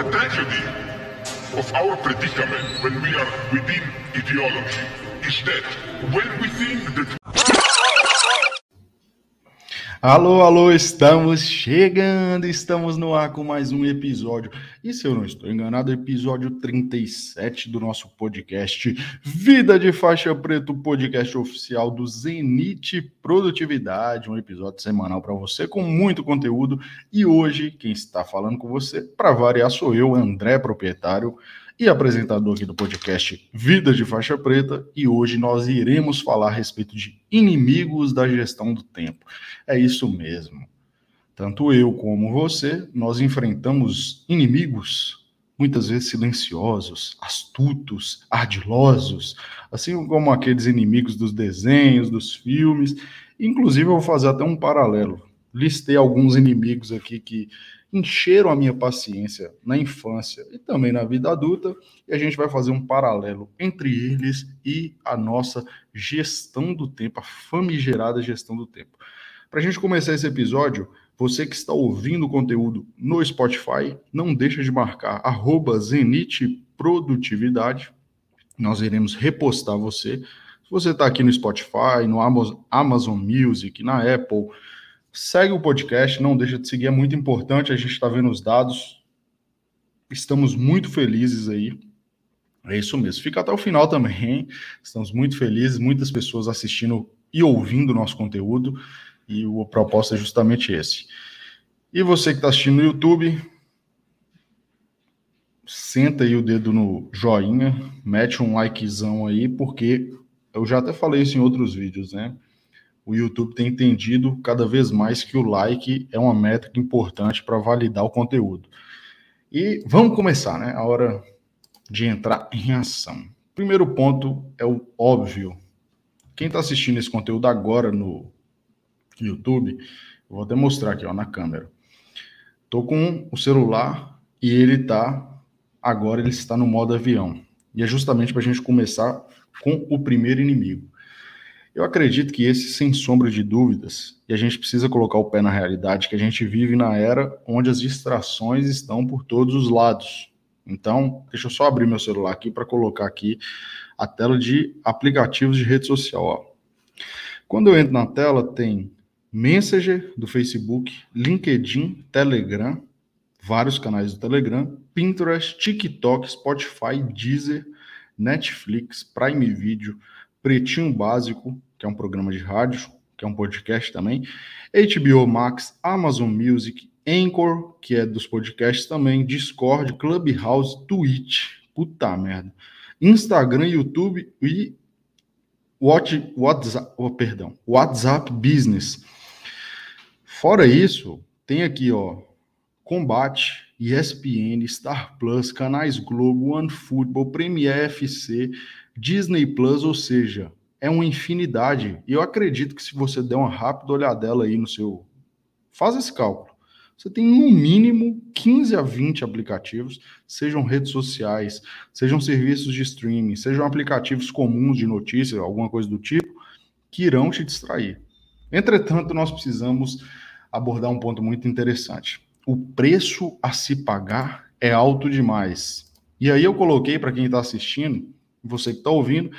The tragedy of our predicament when we are within ideology is that when we think that Alô, alô, estamos chegando, estamos no ar com mais um episódio. E se eu não estou enganado, episódio 37 do nosso podcast Vida de Faixa Preto, podcast oficial do Zenit Produtividade, um episódio semanal para você com muito conteúdo. E hoje, quem está falando com você, para variar, sou eu, André, proprietário e apresentador aqui do podcast Vida de Faixa Preta, e hoje nós iremos falar a respeito de inimigos da gestão do tempo. É isso mesmo. Tanto eu como você, nós enfrentamos inimigos muitas vezes silenciosos, astutos, ardilosos, assim como aqueles inimigos dos desenhos, dos filmes. Inclusive, eu vou fazer até um paralelo. Listei alguns inimigos aqui que encheram a minha paciência na infância e também na vida adulta, e a gente vai fazer um paralelo entre eles e a nossa gestão do tempo, a famigerada gestão do tempo. Para a gente começar esse episódio, você que está ouvindo o conteúdo no Spotify, não deixa de marcar arroba Produtividade. Nós iremos repostar você. Se você está aqui no Spotify, no Amazon Music, na Apple, Segue o podcast, não deixa de seguir, é muito importante. A gente está vendo os dados. Estamos muito felizes aí. É isso mesmo. Fica até o final também. Hein? Estamos muito felizes, muitas pessoas assistindo e ouvindo o nosso conteúdo. E o propósito é justamente esse. E você que está assistindo no YouTube, senta aí o dedo no joinha, mete um likezão aí, porque eu já até falei isso em outros vídeos, né? O YouTube tem entendido cada vez mais que o like é uma métrica importante para validar o conteúdo. E vamos começar, né? A hora de entrar em ação. Primeiro ponto é o óbvio. Quem está assistindo esse conteúdo agora no YouTube, vou até mostrar aqui ó, na câmera. Estou com o celular e ele está agora ele está no modo avião. E é justamente para a gente começar com o primeiro inimigo. Eu acredito que esse, sem sombra de dúvidas, e a gente precisa colocar o pé na realidade, que a gente vive na era onde as distrações estão por todos os lados. Então, deixa eu só abrir meu celular aqui para colocar aqui a tela de aplicativos de rede social. Ó. Quando eu entro na tela, tem Messenger do Facebook, LinkedIn, Telegram, vários canais do Telegram, Pinterest, TikTok, Spotify, Deezer, Netflix, Prime Video, Pretinho Básico, que é um programa de rádio, que é um podcast também, HBO Max, Amazon Music, Anchor, que é dos podcasts também, Discord, Clubhouse, Twitch, puta merda, Instagram, YouTube e What, WhatsApp, oh, perdão, WhatsApp Business. Fora isso, tem aqui, ó, Combate, ESPN, Star Plus, canais Globo, OneFootball, Premier FC, Disney Plus, ou seja, é uma infinidade. E eu acredito que se você der uma rápida olhadela aí no seu. Faz esse cálculo. Você tem no mínimo 15 a 20 aplicativos, sejam redes sociais, sejam serviços de streaming, sejam aplicativos comuns de notícias, alguma coisa do tipo, que irão te distrair. Entretanto, nós precisamos abordar um ponto muito interessante. O preço a se pagar é alto demais. E aí eu coloquei para quem está assistindo você que está ouvindo,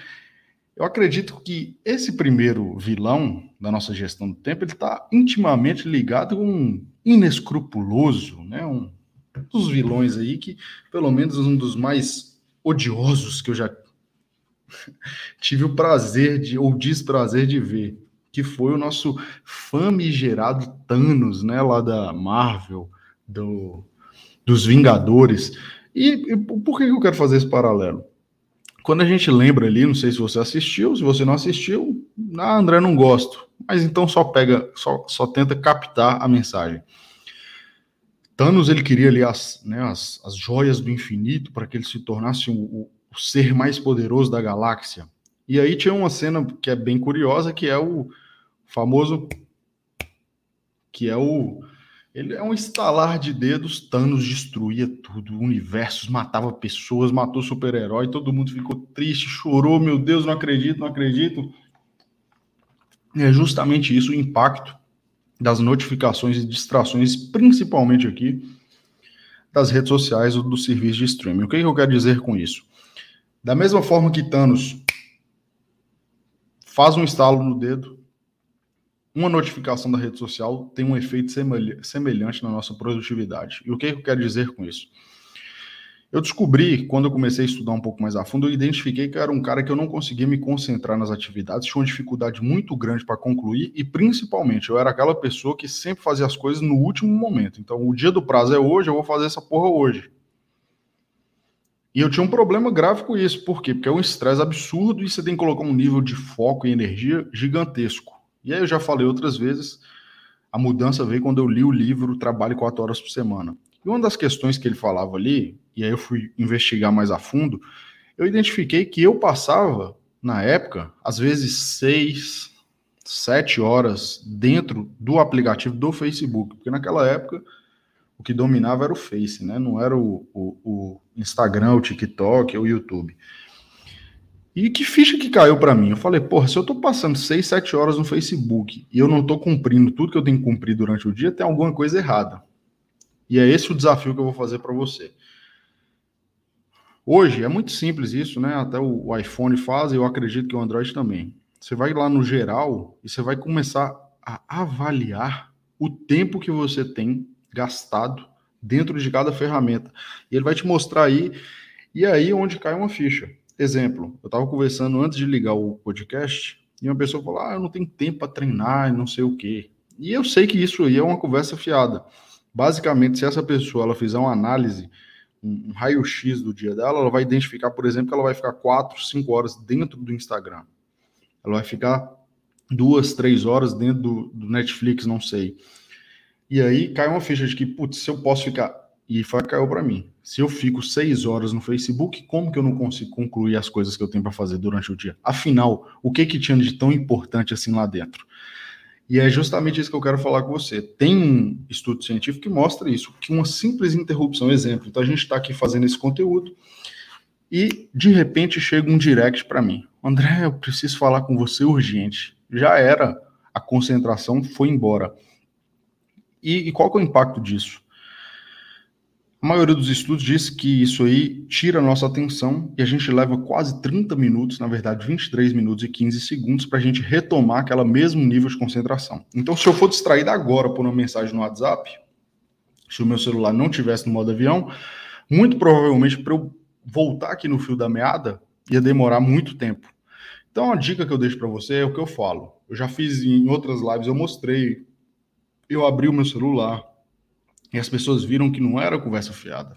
eu acredito que esse primeiro vilão da nossa gestão do tempo ele está intimamente ligado com um inescrupuloso, né? Um dos vilões aí que, pelo menos, um dos mais odiosos que eu já tive o prazer de ou desprazer de ver, que foi o nosso famigerado Thanos, né? Lá da Marvel, do, dos Vingadores. E, e por que eu quero fazer esse paralelo? Quando a gente lembra ali, não sei se você assistiu, se você não assistiu, ah, André, não gosto. Mas então só pega, só, só tenta captar a mensagem. Thanos ele queria ali as, né, as, as joias do infinito para que ele se tornasse o, o, o, ser mais poderoso da galáxia. E aí tinha uma cena que é bem curiosa, que é o famoso, que é o ele é um estalar de dedos, Thanos destruía tudo, universos, matava pessoas, matou super-herói, todo mundo ficou triste, chorou, meu Deus, não acredito, não acredito. E é justamente isso o impacto das notificações e distrações, principalmente aqui das redes sociais ou do serviço de streaming. O que, eu quero dizer com isso? Da mesma forma que Thanos faz um estalo no dedo, uma notificação da rede social tem um efeito semelhante na nossa produtividade. E o que, que eu quero dizer com isso? Eu descobri, quando eu comecei a estudar um pouco mais a fundo, eu identifiquei que eu era um cara que eu não conseguia me concentrar nas atividades, tinha uma dificuldade muito grande para concluir e, principalmente, eu era aquela pessoa que sempre fazia as coisas no último momento. Então, o dia do prazo é hoje, eu vou fazer essa porra hoje. E eu tinha um problema grave com isso. Por quê? Porque é um estresse absurdo e você tem que colocar um nível de foco e energia gigantesco. E aí eu já falei outras vezes, a mudança veio quando eu li o livro Trabalho quatro horas por semana. E uma das questões que ele falava ali, e aí eu fui investigar mais a fundo, eu identifiquei que eu passava, na época, às vezes seis, sete horas dentro do aplicativo do Facebook, porque naquela época o que dominava era o Face, né? Não era o, o, o Instagram, o TikTok, o YouTube. E que ficha que caiu para mim? Eu falei, porra, se eu tô passando 6, 7 horas no Facebook e eu não tô cumprindo tudo que eu tenho que cumprir durante o dia, tem alguma coisa errada. E é esse o desafio que eu vou fazer para você. Hoje é muito simples isso, né? Até o iPhone faz e eu acredito que o Android também. Você vai lá no geral e você vai começar a avaliar o tempo que você tem gastado dentro de cada ferramenta. E ele vai te mostrar aí, e aí onde cai uma ficha. Exemplo, eu estava conversando antes de ligar o podcast e uma pessoa falou: Ah, eu não tenho tempo para treinar, não sei o quê. E eu sei que isso aí é uma conversa fiada. Basicamente, se essa pessoa ela fizer uma análise, um raio-x do dia dela, ela vai identificar, por exemplo, que ela vai ficar 4, 5 horas dentro do Instagram. Ela vai ficar duas, três horas dentro do, do Netflix, não sei. E aí cai uma ficha de que, putz, se eu posso ficar. E foi caiu para mim. Se eu fico seis horas no Facebook, como que eu não consigo concluir as coisas que eu tenho para fazer durante o dia? Afinal, o que que tinha de tão importante assim lá dentro? E é justamente isso que eu quero falar com você. Tem um estudo científico que mostra isso, que uma simples interrupção, exemplo. Então a gente está aqui fazendo esse conteúdo e de repente chega um direct para mim. André, eu preciso falar com você urgente. Já era, a concentração foi embora. E, e qual é o impacto disso? A maioria dos estudos diz que isso aí tira a nossa atenção e a gente leva quase 30 minutos, na verdade 23 minutos e 15 segundos, para a gente retomar aquele mesmo nível de concentração. Então, se eu for distraído agora por uma mensagem no WhatsApp, se o meu celular não tivesse no modo avião, muito provavelmente para eu voltar aqui no fio da meada ia demorar muito tempo. Então, a dica que eu deixo para você é o que eu falo. Eu já fiz em outras lives, eu mostrei. Eu abri o meu celular, e as pessoas viram que não era conversa fiada.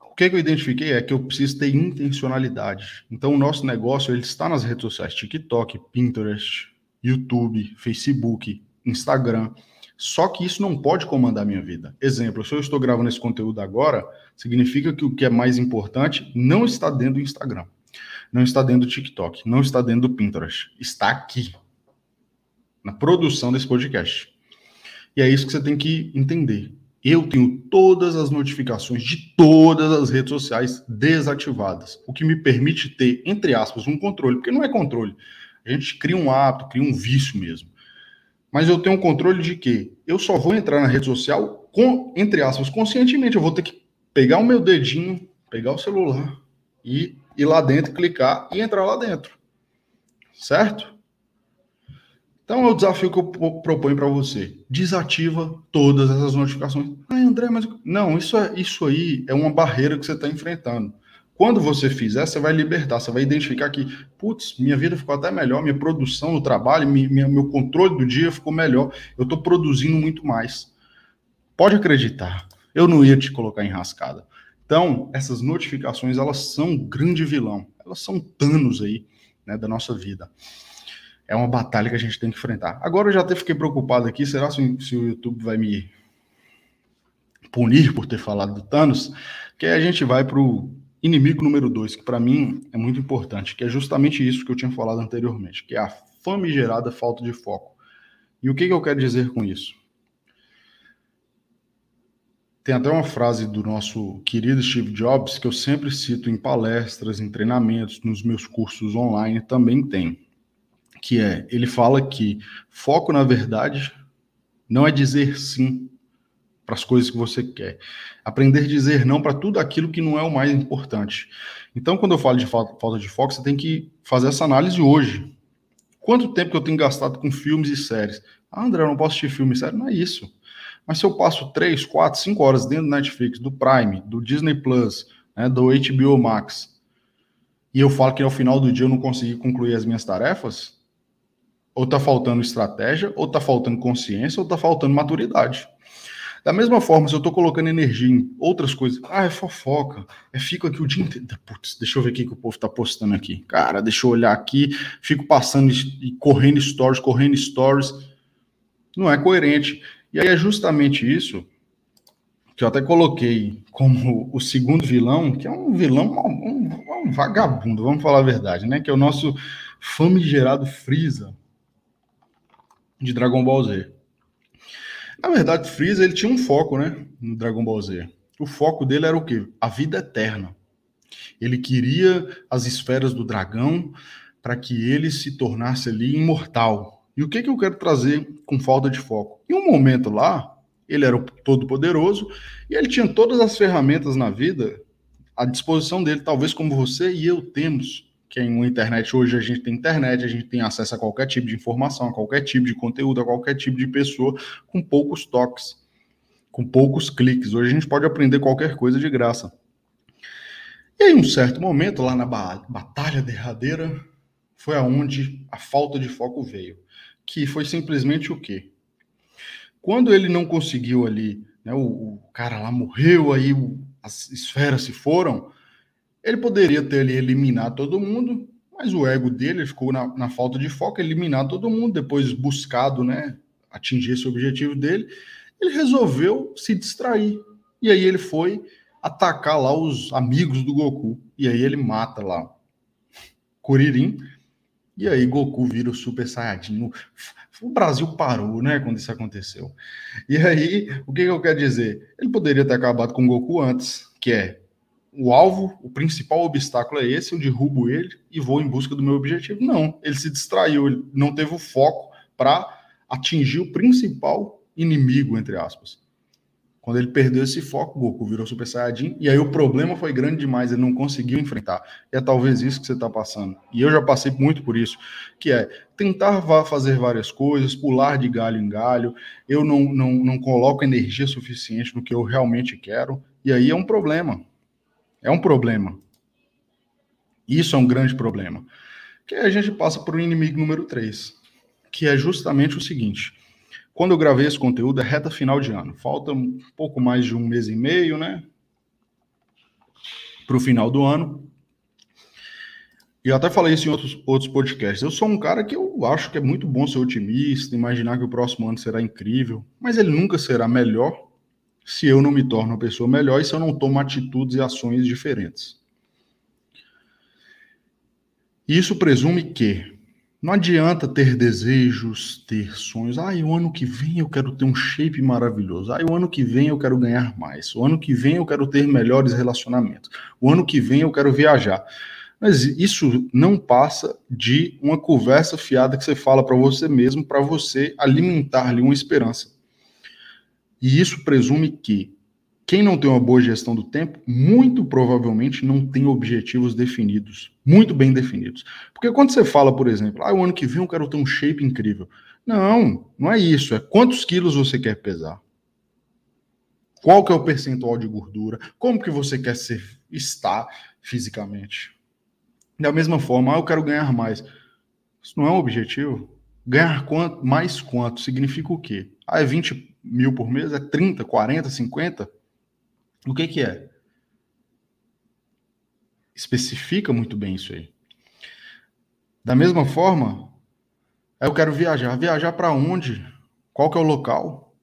O que, que eu identifiquei é que eu preciso ter intencionalidade. Então, o nosso negócio ele está nas redes sociais: TikTok, Pinterest, YouTube, Facebook, Instagram. Só que isso não pode comandar a minha vida. Exemplo, se eu estou gravando esse conteúdo agora, significa que o que é mais importante não está dentro do Instagram, não está dentro do TikTok, não está dentro do Pinterest. Está aqui, na produção desse podcast. E é isso que você tem que entender. Eu tenho todas as notificações de todas as redes sociais desativadas, o que me permite ter, entre aspas, um controle, porque não é controle. A gente cria um hábito, cria um vício mesmo. Mas eu tenho um controle de que eu só vou entrar na rede social com, entre aspas, conscientemente. Eu vou ter que pegar o meu dedinho, pegar o celular e ir lá dentro, clicar e entrar lá dentro. Certo? Então é o desafio que eu proponho para você. Desativa todas essas notificações. Ai, André, mas. Não, isso, é, isso aí é uma barreira que você está enfrentando. Quando você fizer, você vai libertar, você vai identificar que, putz, minha vida ficou até melhor, minha produção no trabalho, minha, meu controle do dia ficou melhor, eu estou produzindo muito mais. Pode acreditar, eu não ia te colocar em rascada. Então, essas notificações, elas são um grande vilão, elas são tanos aí, né, da nossa vida é uma batalha que a gente tem que enfrentar. Agora eu já até fiquei preocupado aqui, será se, se o YouTube vai me punir por ter falado do Thanos? Que a gente vai para o inimigo número dois, que para mim é muito importante, que é justamente isso que eu tinha falado anteriormente, que é a famigerada falta de foco. E o que, que eu quero dizer com isso? Tem até uma frase do nosso querido Steve Jobs que eu sempre cito em palestras, em treinamentos, nos meus cursos online também tem que é, ele fala que foco, na verdade, não é dizer sim para as coisas que você quer. Aprender a dizer não para tudo aquilo que não é o mais importante. Então, quando eu falo de falta de foco, você tem que fazer essa análise hoje. Quanto tempo que eu tenho gastado com filmes e séries? Ah, André, eu não posso assistir filme e série? Não é isso. Mas se eu passo 3, 4, 5 horas dentro do Netflix, do Prime, do Disney Plus, né, do HBO Max, e eu falo que ao final do dia eu não consegui concluir as minhas tarefas, ou tá faltando estratégia, ou tá faltando consciência, ou tá faltando maturidade. Da mesma forma, se eu estou colocando energia em outras coisas, ah, é fofoca, é fico aqui o dia inteiro. Putz, deixa eu ver o que o povo está postando aqui. Cara, deixa eu olhar aqui, fico passando e correndo stories, correndo stories. Não é coerente. E aí é justamente isso que eu até coloquei como o segundo vilão, que é um vilão, um, um vagabundo, vamos falar a verdade, né? Que é o nosso famigerado Freeza de Dragon Ball Z. Na verdade, Freeza ele tinha um foco, né, no Dragon Ball Z. O foco dele era o quê? A vida eterna. Ele queria as esferas do dragão para que ele se tornasse ali imortal. E o que que eu quero trazer com falta de foco? Em um momento lá, ele era todo poderoso e ele tinha todas as ferramentas na vida à disposição dele, talvez como você e eu temos que em uma internet hoje a gente tem internet, a gente tem acesso a qualquer tipo de informação, a qualquer tipo de conteúdo, a qualquer tipo de pessoa com poucos toques, com poucos cliques. Hoje a gente pode aprender qualquer coisa de graça. E em um certo momento, lá na batalha derradeira, foi aonde a falta de foco veio, que foi simplesmente o quê? Quando ele não conseguiu ali, né, o, o cara lá morreu, aí o, as esferas se foram, ele poderia ter ali eliminado todo mundo, mas o ego dele ficou na, na falta de foco, eliminar todo mundo, depois buscado, né, atingir esse objetivo dele, ele resolveu se distrair. E aí ele foi atacar lá os amigos do Goku. E aí ele mata lá Kuririn. E aí Goku vira o Super Saiyajin. O Brasil parou, né, quando isso aconteceu. E aí, o que, que eu quero dizer? Ele poderia ter acabado com o Goku antes, que é o alvo, o principal obstáculo é esse, eu derrubo ele e vou em busca do meu objetivo. Não, ele se distraiu, ele não teve o foco para atingir o principal inimigo, entre aspas. Quando ele perdeu esse foco, Goku virou Super Saiyajin, e aí o problema foi grande demais, ele não conseguiu enfrentar. E é talvez isso que você está passando. E eu já passei muito por isso, que é tentar fazer várias coisas, pular de galho em galho, eu não, não, não coloco energia suficiente no que eu realmente quero, e aí é um problema. É um problema. Isso é um grande problema. Que a gente passa por um inimigo número 3, que é justamente o seguinte. Quando eu gravei esse conteúdo, é reta final de ano. Falta um pouco mais de um mês e meio, né? Para o final do ano. E eu até falei isso em outros, outros podcasts. Eu sou um cara que eu acho que é muito bom ser otimista, imaginar que o próximo ano será incrível, mas ele nunca será melhor se eu não me torno uma pessoa melhor e se eu não tomo atitudes e ações diferentes. Isso presume que não adianta ter desejos, ter sonhos. Ah, o ano que vem eu quero ter um shape maravilhoso. Ah, o ano que vem eu quero ganhar mais. O ano que vem eu quero ter melhores relacionamentos. O ano que vem eu quero viajar. Mas isso não passa de uma conversa fiada que você fala para você mesmo, para você alimentar-lhe uma esperança. E isso presume que quem não tem uma boa gestão do tempo, muito provavelmente não tem objetivos definidos, muito bem definidos. Porque quando você fala, por exemplo, ah, o ano que vem eu quero ter um shape incrível. Não, não é isso. É quantos quilos você quer pesar. Qual que é o percentual de gordura? Como que você quer ser, estar fisicamente? Da mesma forma, ah, eu quero ganhar mais. Isso não é um objetivo. Ganhar quanto, mais quanto significa o quê? Ah, é 20 mil por mês? É 30, 40, 50? O que, que é? Especifica muito bem isso aí. Da mesma forma, eu quero viajar. Viajar para onde? Qual que é o local?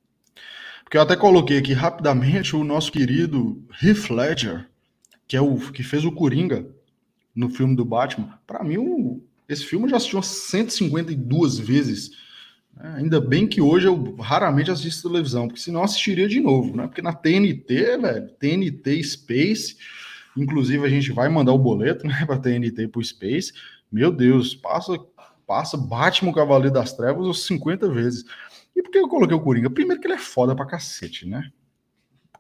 Porque eu até coloquei aqui rapidamente o nosso querido Heath Ledger, que é o que fez o Coringa no filme do Batman. Para mim, o, esse filme eu já assistiu 152 vezes ainda bem que hoje eu raramente assisto televisão, porque senão assistiria de novo, né? Porque na TNT, velho, TNT Space, inclusive a gente vai mandar o boleto, né, para TNT pro Space. Meu Deus, passa passa Batman o Cavaleiro das Trevas uns 50 vezes. E por que eu coloquei o Coringa? Primeiro que ele é foda pra cacete, né?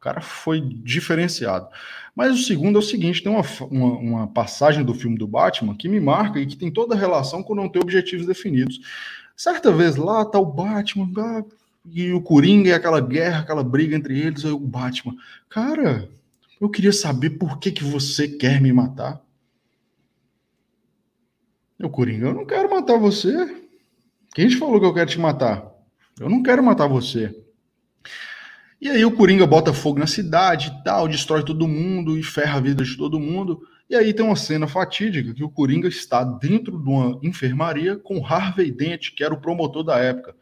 cara foi diferenciado. Mas o segundo é o seguinte: tem uma, uma, uma, passagem do filme do Batman que me marca e que tem toda relação com não ter objetivos definidos. Certa vez lá tá o Batman ah, e o Coringa e aquela guerra, aquela briga entre eles, o Batman. Cara, eu queria saber por que, que você quer me matar. O Coringa, eu não quero matar você. Quem te falou que eu quero te matar? Eu não quero matar você. E aí o Coringa bota fogo na cidade e tal, destrói todo mundo e ferra a vida de todo mundo. E aí tem uma cena fatídica que o Coringa está dentro de uma enfermaria com Harvey Dent, que era o promotor da época.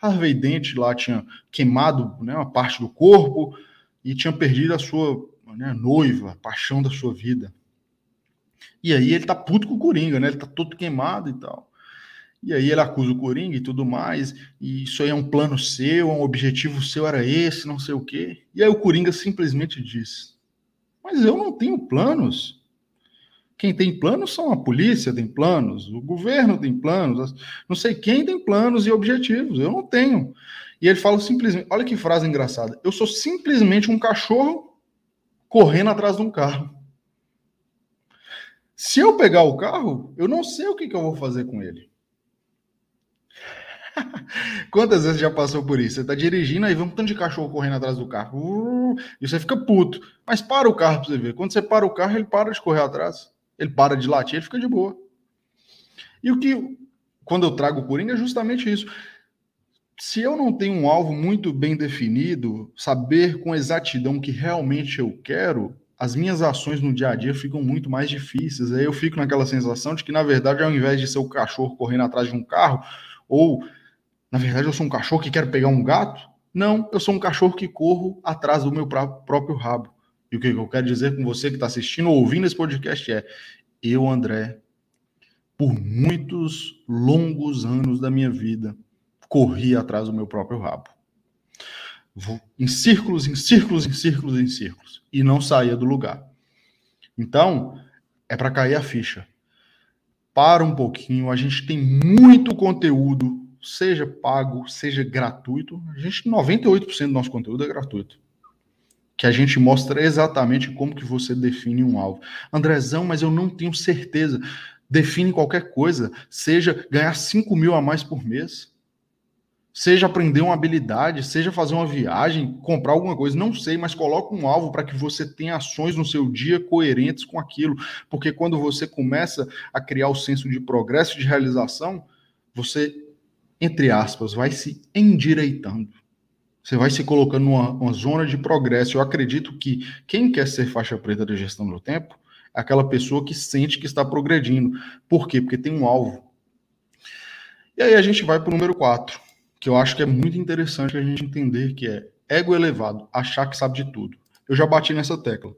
Harvey Dent lá tinha queimado né, uma parte do corpo e tinha perdido a sua né, noiva, a paixão da sua vida. E aí ele tá puto com o Coringa, né? Ele tá todo queimado e tal. E aí ele acusa o Coringa e tudo mais, e isso aí é um plano seu, um objetivo seu era esse, não sei o quê. E aí o Coringa simplesmente diz: Mas eu não tenho planos. Quem tem planos são a polícia, tem planos, o governo tem planos, não sei quem tem planos e objetivos, eu não tenho. E ele fala simplesmente: olha que frase engraçada, eu sou simplesmente um cachorro correndo atrás de um carro. Se eu pegar o carro, eu não sei o que, que eu vou fazer com ele. Quantas vezes já passou por isso? Você tá dirigindo, aí vem um tanto de cachorro correndo atrás do carro. Uh, e você fica puto. Mas para o carro pra você ver. Quando você para o carro, ele para de correr atrás. Ele para de latir, ele fica de boa. E o que, quando eu trago o Coringa, é justamente isso. Se eu não tenho um alvo muito bem definido, saber com exatidão o que realmente eu quero, as minhas ações no dia a dia ficam muito mais difíceis. Aí eu fico naquela sensação de que, na verdade, ao invés de ser o cachorro correndo atrás de um carro, ou na verdade eu sou um cachorro que quero pegar um gato, não, eu sou um cachorro que corro atrás do meu próprio rabo. E o que eu quero dizer com você que está assistindo ou ouvindo esse podcast é: eu, André, por muitos longos anos da minha vida, corri atrás do meu próprio rabo em círculos, em círculos, em círculos, em círculos, e não saía do lugar. Então, é para cair a ficha. Para um pouquinho, a gente tem muito conteúdo, seja pago, seja gratuito. A gente 98% do nosso conteúdo é gratuito. Que a gente mostra exatamente como que você define um alvo. Andrezão, mas eu não tenho certeza. Define qualquer coisa, seja ganhar 5 mil a mais por mês seja aprender uma habilidade, seja fazer uma viagem, comprar alguma coisa, não sei, mas coloca um alvo para que você tenha ações no seu dia coerentes com aquilo, porque quando você começa a criar o senso de progresso, de realização, você, entre aspas, vai se endireitando. Você vai se colocando numa, zona de progresso. Eu acredito que quem quer ser faixa preta da gestão do tempo é aquela pessoa que sente que está progredindo. Por quê? Porque tem um alvo. E aí a gente vai para o número 4 que eu acho que é muito interessante a gente entender que é ego elevado, achar que sabe de tudo. Eu já bati nessa tecla.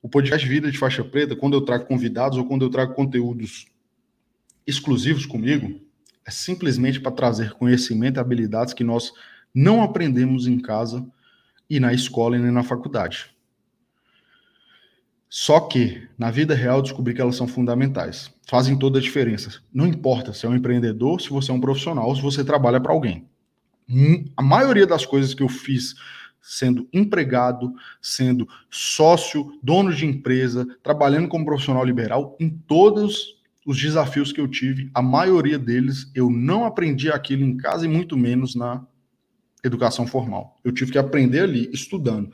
O podcast Vida de Faixa Preta, quando eu trago convidados ou quando eu trago conteúdos exclusivos comigo, é simplesmente para trazer conhecimento e habilidades que nós não aprendemos em casa e na escola e nem na faculdade. Só que, na vida real, descobri que elas são fundamentais. Fazem toda a diferença. Não importa se é um empreendedor, se você é um profissional, se você trabalha para alguém. Hum, a maioria das coisas que eu fiz sendo empregado, sendo sócio, dono de empresa, trabalhando como profissional liberal, em todos os desafios que eu tive, a maioria deles eu não aprendi aquilo em casa e muito menos na educação formal. Eu tive que aprender ali, estudando.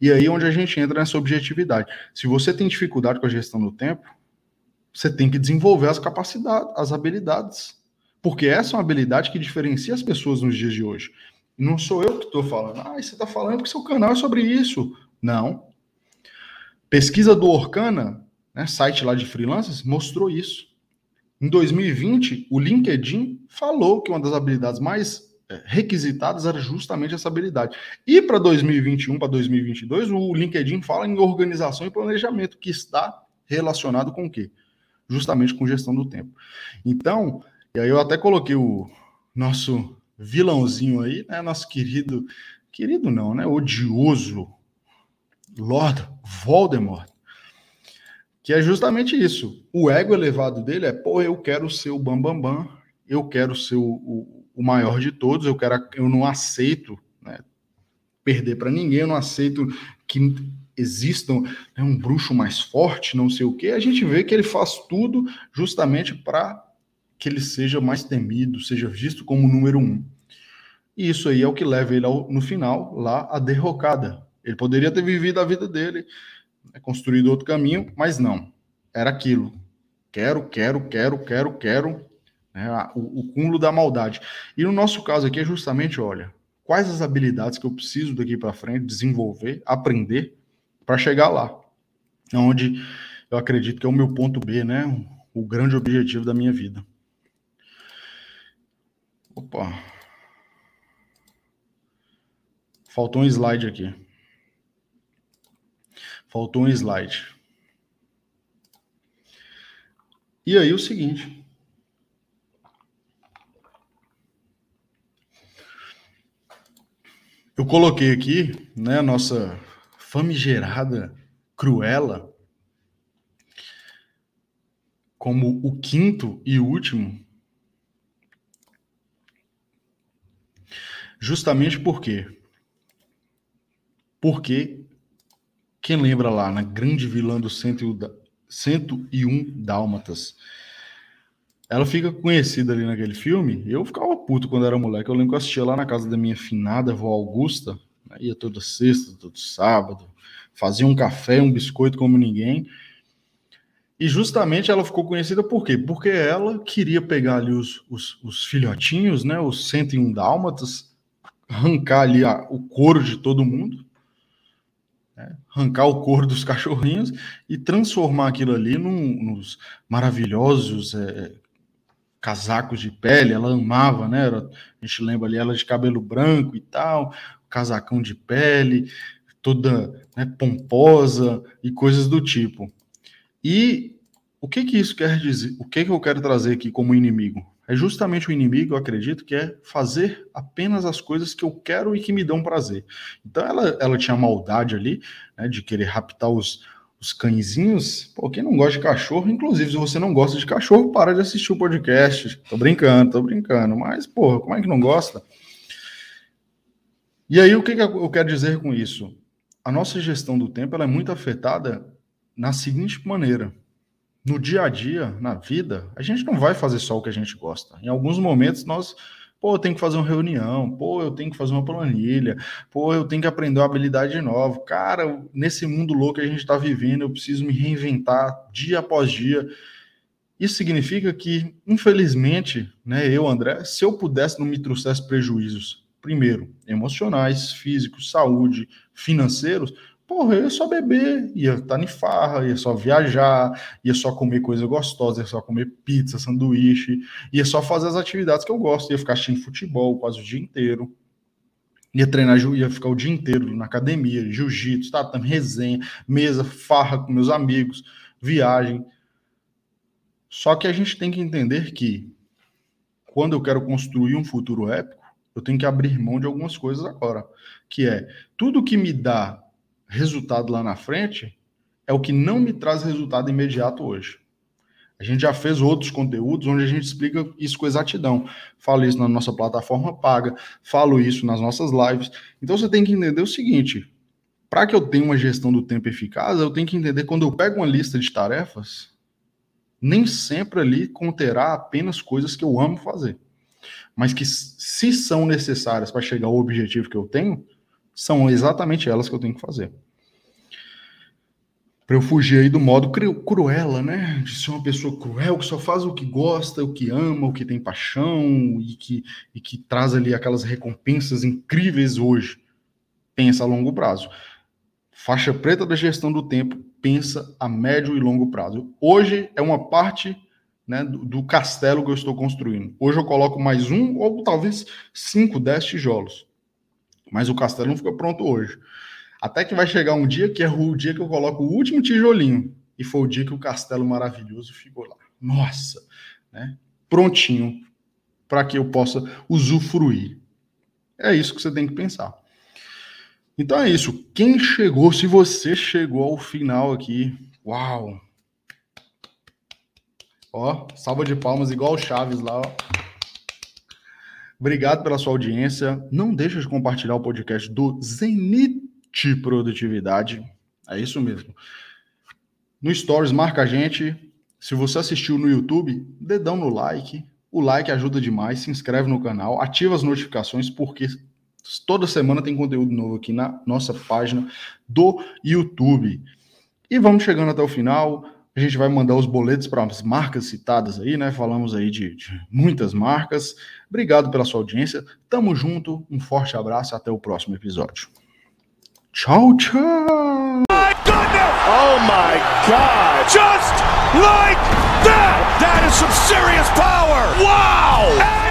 E aí é onde a gente entra nessa objetividade. Se você tem dificuldade com a gestão do tempo, você tem que desenvolver as capacidades, as habilidades. Porque essa é uma habilidade que diferencia as pessoas nos dias de hoje. Não sou eu que estou falando. Ah, você está falando que seu canal é sobre isso. Não. Pesquisa do Orkana, né, site lá de freelancers, mostrou isso. Em 2020, o LinkedIn falou que uma das habilidades mais requisitadas era justamente essa habilidade. E para 2021, para 2022, o LinkedIn fala em organização e planejamento, que está relacionado com o quê? Justamente com gestão do tempo. Então, e aí eu até coloquei o nosso vilãozinho aí, né, nosso querido, querido não, né, odioso Lord Voldemort, que é justamente isso. O ego elevado dele é, pô, eu quero ser o bambambam, bam, bam, eu quero ser o, o o maior de todos, eu quero, eu não aceito né, perder para ninguém, eu não aceito que existam né, um bruxo mais forte, não sei o que. A gente vê que ele faz tudo justamente para que ele seja mais temido, seja visto como número um. E isso aí é o que leva ele ao, no final lá à derrocada. Ele poderia ter vivido a vida dele, né, construído outro caminho, mas não. Era aquilo. Quero, quero, quero, quero, quero. Né, o, o cúmulo da maldade. E no nosso caso aqui é justamente, olha, quais as habilidades que eu preciso daqui para frente desenvolver, aprender para chegar lá, onde eu acredito que é o meu ponto B, né? O grande objetivo da minha vida. Opa. Faltou um slide aqui. Faltou um slide. E aí o seguinte. Eu coloquei aqui, né, a nossa famigerada Cruella como o quinto e último Justamente por quê? Porque quem lembra lá na grande vilã do 101 Dálmatas, ela fica conhecida ali naquele filme. Eu ficava puto quando era moleque. Eu lembro que eu assistia lá na casa da minha finada avó Augusta. Né? Ia toda sexta, todo sábado. Fazia um café, um biscoito como ninguém. E justamente ela ficou conhecida por quê? Porque ela queria pegar ali os, os, os filhotinhos, né? Os 101 Dálmatas, arrancar ali a, o couro de todo mundo, né? arrancar o couro dos cachorrinhos e transformar aquilo ali num, nos maravilhosos é, casacos de pele. Ela amava, né? Era, a gente lembra ali ela de cabelo branco e tal, casacão de pele, toda né, pomposa e coisas do tipo. E o que que isso quer dizer? O que que eu quero trazer aqui como inimigo? é justamente o inimigo, eu acredito, que é fazer apenas as coisas que eu quero e que me dão prazer. Então ela, ela tinha maldade ali, né, de querer raptar os, os cãezinhos. Pô, quem não gosta de cachorro, inclusive, se você não gosta de cachorro, para de assistir o podcast. Tô brincando, tô brincando. Mas, porra, como é que não gosta? E aí, o que, que eu quero dizer com isso? A nossa gestão do tempo ela é muito afetada na seguinte maneira no dia a dia, na vida, a gente não vai fazer só o que a gente gosta. Em alguns momentos nós, pô, eu tenho que fazer uma reunião, pô, eu tenho que fazer uma planilha, pô, eu tenho que aprender uma habilidade nova. Cara, nesse mundo louco que a gente está vivendo, eu preciso me reinventar dia após dia. Isso significa que, infelizmente, né, eu, André, se eu pudesse não me trouxesse prejuízos, primeiro, emocionais, físicos, saúde, financeiros, Porra, eu ia só beber, ia estar em farra, ia só viajar, ia só comer coisa gostosa, ia só comer pizza, sanduíche, ia só fazer as atividades que eu gosto, ia ficar assistindo futebol quase o dia inteiro. Ia treinar, ia ficar o dia inteiro na academia, jiu-jitsu, tatame, resenha, mesa, farra com meus amigos, viagem. Só que a gente tem que entender que quando eu quero construir um futuro épico, eu tenho que abrir mão de algumas coisas agora, que é tudo que me dá resultado lá na frente é o que não me traz resultado imediato hoje. A gente já fez outros conteúdos onde a gente explica isso com exatidão. Falo isso na nossa plataforma paga, falo isso nas nossas lives. Então você tem que entender o seguinte: para que eu tenha uma gestão do tempo eficaz, eu tenho que entender quando eu pego uma lista de tarefas, nem sempre ali conterá apenas coisas que eu amo fazer, mas que se são necessárias para chegar ao objetivo que eu tenho, são exatamente elas que eu tenho que fazer. Para eu fugir aí do modo cruela, né? De ser uma pessoa cruel que só faz o que gosta, o que ama, o que tem paixão e que, e que traz ali aquelas recompensas incríveis hoje. Pensa a longo prazo. Faixa preta da gestão do tempo, pensa a médio e longo prazo. Hoje é uma parte né, do, do castelo que eu estou construindo. Hoje eu coloco mais um ou talvez cinco, dez tijolos. Mas o castelo não fica pronto hoje. Até que vai chegar um dia que é o dia que eu coloco o último tijolinho. E foi o dia que o castelo maravilhoso ficou lá. Nossa, né? Prontinho para que eu possa usufruir. É isso que você tem que pensar. Então é isso. Quem chegou, se você chegou ao final aqui, uau! Ó, salva de palmas igual o Chaves lá, ó. Obrigado pela sua audiência. Não deixe de compartilhar o podcast do Zenit Produtividade. É isso mesmo. No Stories, marca a gente. Se você assistiu no YouTube, dedão no like. O like ajuda demais. Se inscreve no canal, ativa as notificações, porque toda semana tem conteúdo novo aqui na nossa página do YouTube. E vamos chegando até o final. A gente vai mandar os boletos para as marcas citadas aí, né? Falamos aí de, de, muitas marcas. Obrigado pela sua audiência. Tamo junto. Um forte abraço. Até o próximo episódio. Tchau, tchau. My oh my God! Just like that! That is some serious power! Wow!